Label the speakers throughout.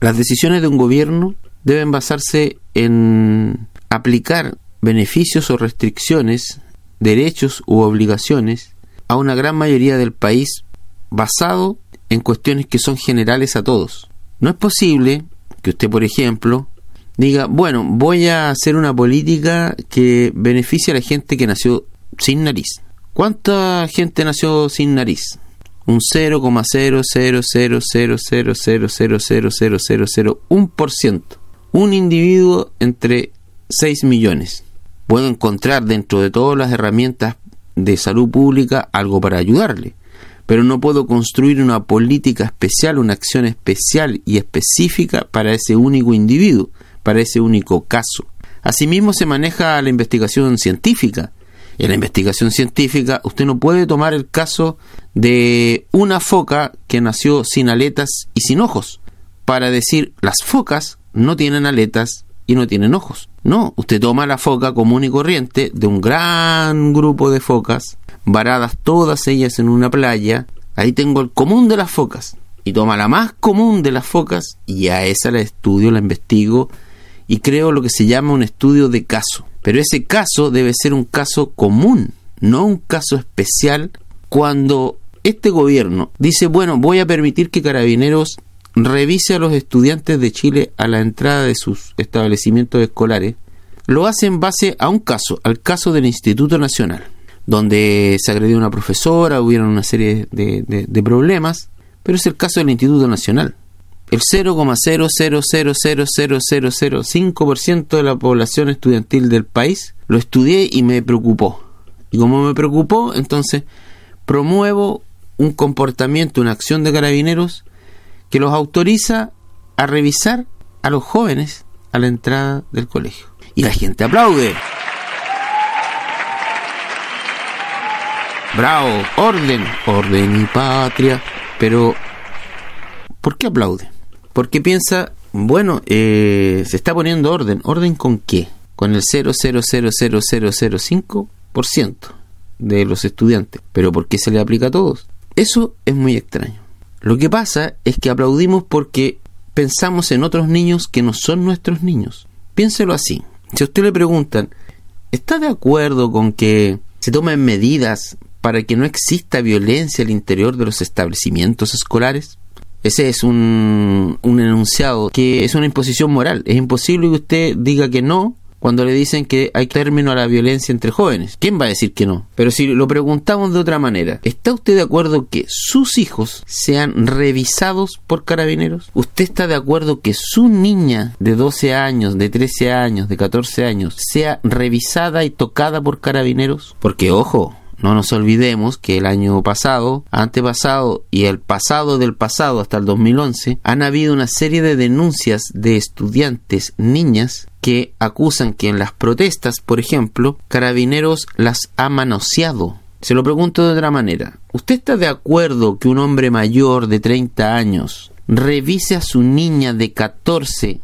Speaker 1: Las decisiones de un gobierno deben basarse en aplicar beneficios o restricciones, derechos u obligaciones a una gran mayoría del país basado en cuestiones que son generales a todos. No es posible que usted, por ejemplo, diga, bueno, voy a hacer una política que beneficie a la gente que nació sin nariz. ¿Cuánta gente nació sin nariz? Un 0,00000000001%. Un individuo entre 6 millones. Puedo encontrar dentro de todas las herramientas de salud pública algo para ayudarle pero no puedo construir una política especial, una acción especial y específica para ese único individuo, para ese único caso. Asimismo se maneja la investigación científica. En la investigación científica usted no puede tomar el caso de una foca que nació sin aletas y sin ojos para decir las focas no tienen aletas y no tienen ojos. No, usted toma la foca común y corriente de un gran grupo de focas varadas todas ellas en una playa, ahí tengo el común de las focas. Y toma la más común de las focas y a esa la estudio, la investigo y creo lo que se llama un estudio de caso. Pero ese caso debe ser un caso común, no un caso especial cuando este gobierno dice, bueno, voy a permitir que carabineros revise a los estudiantes de Chile a la entrada de sus establecimientos escolares, lo hace en base a un caso, al caso del Instituto Nacional donde se agredió a una profesora, hubieron una serie de, problemas, pero es el caso del Instituto Nacional. El 0,0000005% de la población estudiantil del país lo estudié y me preocupó. Y como me preocupó, entonces promuevo un comportamiento, una acción de carabineros que los autoriza a revisar a los jóvenes a la entrada del colegio. Y la gente aplaude. Bravo, orden, orden y patria. Pero, ¿por qué aplaude? Porque piensa, bueno, eh, se está poniendo orden. ¿Orden con qué? Con el 0,0000005% de los estudiantes. ¿Pero por qué se le aplica a todos? Eso es muy extraño. Lo que pasa es que aplaudimos porque pensamos en otros niños que no son nuestros niños. Piénselo así. Si a usted le preguntan, ¿está de acuerdo con que se tomen medidas para que no exista violencia al interior de los establecimientos escolares? Ese es un, un enunciado que es una imposición moral. Es imposible que usted diga que no cuando le dicen que hay término a la violencia entre jóvenes. ¿Quién va a decir que no? Pero si lo preguntamos de otra manera, ¿está usted de acuerdo que sus hijos sean revisados por carabineros? ¿Usted está de acuerdo que su niña de 12 años, de 13 años, de 14 años sea revisada y tocada por carabineros? Porque ojo, no nos olvidemos que el año pasado, antepasado y el pasado del pasado hasta el 2011 han habido una serie de denuncias de estudiantes niñas que acusan que en las protestas, por ejemplo, carabineros las ha manoseado. Se lo pregunto de otra manera. ¿Usted está de acuerdo que un hombre mayor de 30 años revise a su niña de 14?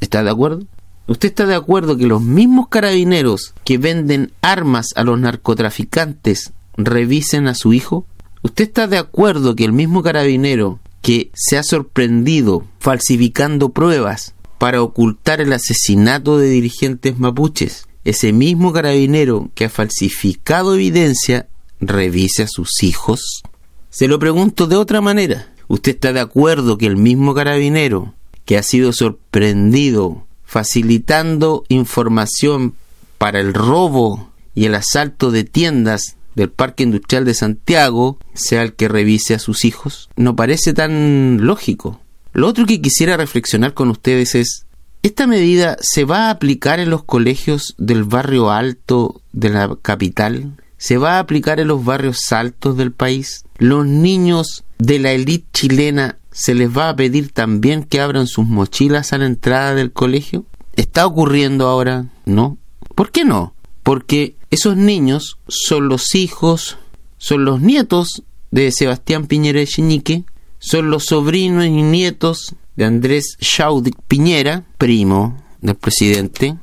Speaker 1: ¿Está de acuerdo? ¿Usted está de acuerdo que los mismos carabineros que venden armas a los narcotraficantes revisen a su hijo? ¿Usted está de acuerdo que el mismo carabinero que se ha sorprendido falsificando pruebas para ocultar el asesinato de dirigentes mapuches, ese mismo carabinero que ha falsificado evidencia, revise a sus hijos? Se lo pregunto de otra manera. ¿Usted está de acuerdo que el mismo carabinero que ha sido sorprendido facilitando información para el robo y el asalto de tiendas del Parque Industrial de Santiago sea el que revise a sus hijos? No parece tan lógico. Lo otro que quisiera reflexionar con ustedes es, ¿esta medida se va a aplicar en los colegios del barrio alto de la capital? ¿Se va a aplicar en los barrios altos del país? ¿Los niños de la élite chilena se les va a pedir también que abran sus mochilas a la entrada del colegio? ¿Está ocurriendo ahora? No. ¿Por qué no? Porque esos niños son los hijos, son los nietos de Sebastián Piñera Echeñique, son los sobrinos y nietos de Andrés Schaudic Piñera, primo del presidente,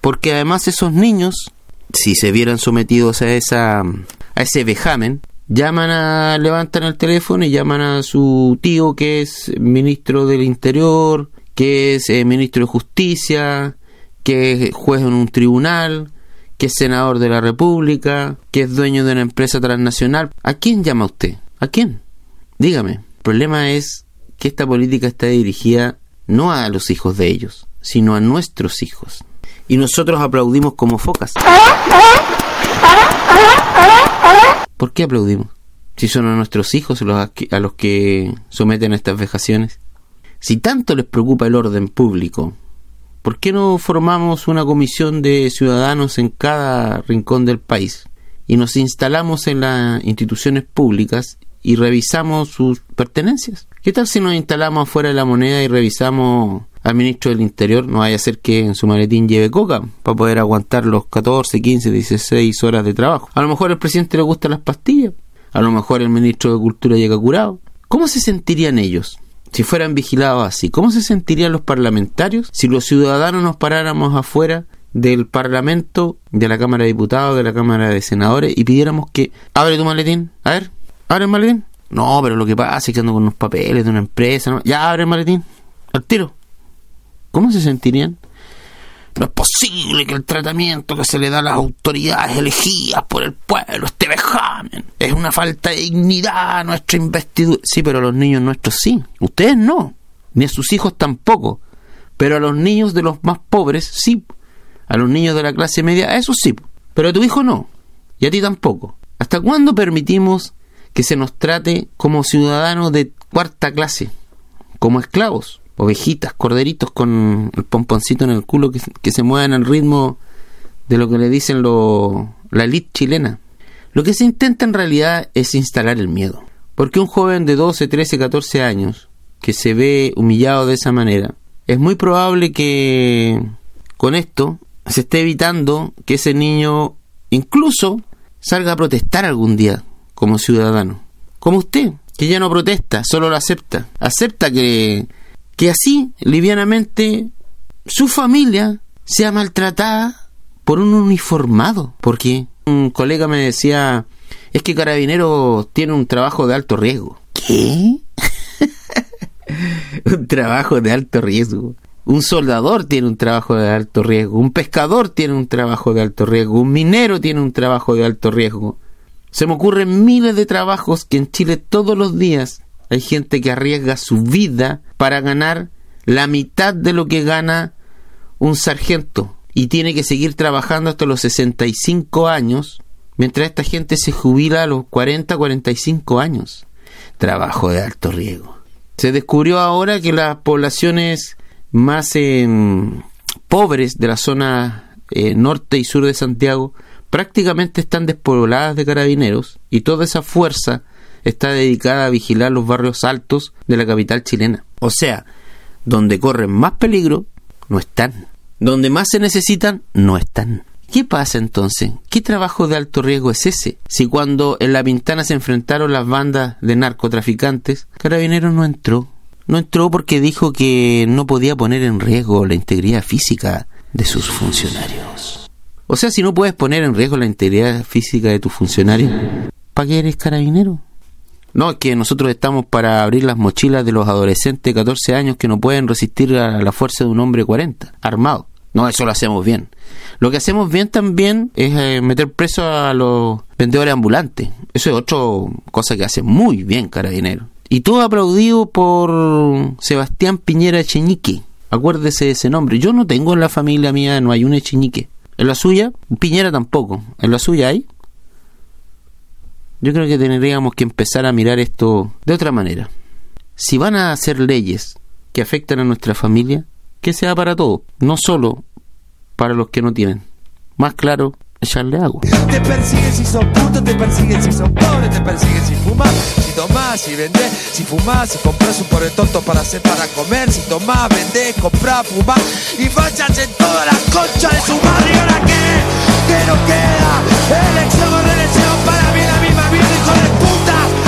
Speaker 1: porque además esos niños, si se vieran sometidos a esa a ese vejamen, llaman a, levantan el teléfono y llaman a su tío que es ministro del Interior, que es eh, ministro de Justicia, que es juez en un tribunal, que es senador de la República, que es dueño de una empresa transnacional. ¿A quién llama usted? ¿A quién? Dígame. El problema es que esta política está dirigida no a los hijos de ellos, sino a nuestros hijos. Y nosotros aplaudimos como focas. ¿Por qué aplaudimos? Si son a nuestros hijos a los que someten estas vejaciones. Si tanto les preocupa el orden público, ¿por qué no formamos una comisión de ciudadanos en cada rincón del país y nos instalamos en las instituciones públicas y revisamos sus pertenencias. ¿Qué tal si nos instalamos afuera de la moneda y revisamos al ministro del Interior? No vaya a ser que en su maletín lleve coca para poder aguantar los 14, 15, 16 horas de trabajo. A lo mejor al presidente le gustan las pastillas. A lo mejor el ministro de Cultura llega curado. ¿Cómo se sentirían ellos? si fueran vigilados así? ¿Cómo se sentirían los parlamentarios si los ciudadanos nos paráramos afuera del Parlamento, de la Cámara de Diputados, de la Cámara de Senadores y pidiéramos que abre tu maletín? A ver, ¿Abre el maletín? No, pero lo que pasa es que ando con unos papeles de una empresa. Ya abre el maletín. Al tiro. ¿Cómo se sentirían? No es posible que el tratamiento que se le da a las autoridades elegidas por el pueblo esté vejamen. Es una falta de dignidad a nuestra investidura. Sí, pero a los niños nuestros sí. Ustedes no. Ni a sus hijos tampoco. Pero a los niños de los más pobres sí. A los niños de la clase media, a esos sí. Pero a tu hijo no. Y a ti tampoco. ¿Hasta cuándo permitimos que se nos trate como ciudadanos de cuarta clase, como esclavos, ovejitas, corderitos con el pomponcito en el culo que, se muevan al ritmo de lo que le dicen lo, la elite chilena. Lo que se intenta en realidad es instalar el miedo. Porque un joven de 12, 13, 14 años que se ve humillado de esa manera, es muy probable que con esto se esté evitando que ese niño incluso salga a protestar algún día como ciudadano. Como usted, que ya no protesta, solo lo acepta. Acepta que, que así, livianamente, su familia sea maltratada por un uniformado. Porque un colega me decía, es que Carabinero tiene un trabajo de alto riesgo. ¿Qué? un trabajo de alto riesgo. Un soldador tiene un trabajo de alto riesgo, un pescador tiene un trabajo de alto riesgo, un minero tiene un trabajo de alto riesgo. Se me ocurren miles de trabajos que en Chile todos los días hay gente que arriesga su vida para ganar la mitad de lo que gana un sargento y tiene que seguir trabajando hasta los 65 años mientras esta gente se jubila a los 40, 45 años. Trabajo de alto riesgo. Se descubrió ahora que las poblaciones más em, pobres de la zona eh, norte y sur de Santiago prácticamente están despobladas de carabineros y toda esa fuerza está dedicada a vigilar los barrios altos de la capital chilena. O sea, donde corren más peligro, no están. Donde más se necesitan, no están. ¿Qué pasa entonces? ¿Qué trabajo de alto riesgo es ese? Si cuando en La Pintana se enfrentaron las bandas de narcotraficantes, Carabineros no entró. No entró porque dijo que no podía poner en riesgo la integridad física de sus funcionarios. O sea, si no puedes poner en riesgo la integridad física de tu funcionario, ¿para qué eres carabinero? No, que nosotros estamos para abrir las mochilas de los adolescentes de 14 años que no pueden resistir a la fuerza de un hombre de 40, armado. No, eso lo hacemos bien. Lo que hacemos bien también es eh, meter preso a los vendedores ambulantes. Eso es otra cosa que hace muy bien Carabinero. Y todo aplaudido por Sebastián Piñera Echeñique. Acuérdese de ese nombre. Yo no tengo en la familia mía, no hay un Echeñique. En la suya, Piñera tampoco. En la suya hay. Yo creo que tendríamos que empezar a mirar esto de otra manera. Si van a hacer leyes que afectan a nuestra familia, que sea para todos, no solo para los que no tienen. Más claro, echarle agua.
Speaker 2: Te persiguen si son putos, te persiguen si son pobres, te persiguen si fumas, si tomás, si vendés, si fumás, si compras un pobre tonto para hacer para comer, si tomás, vendés, comprás, fumás y vayas en toda la concha de su madre. ¿Ahora qué? ¿Qué nos queda? Elección, elección Let's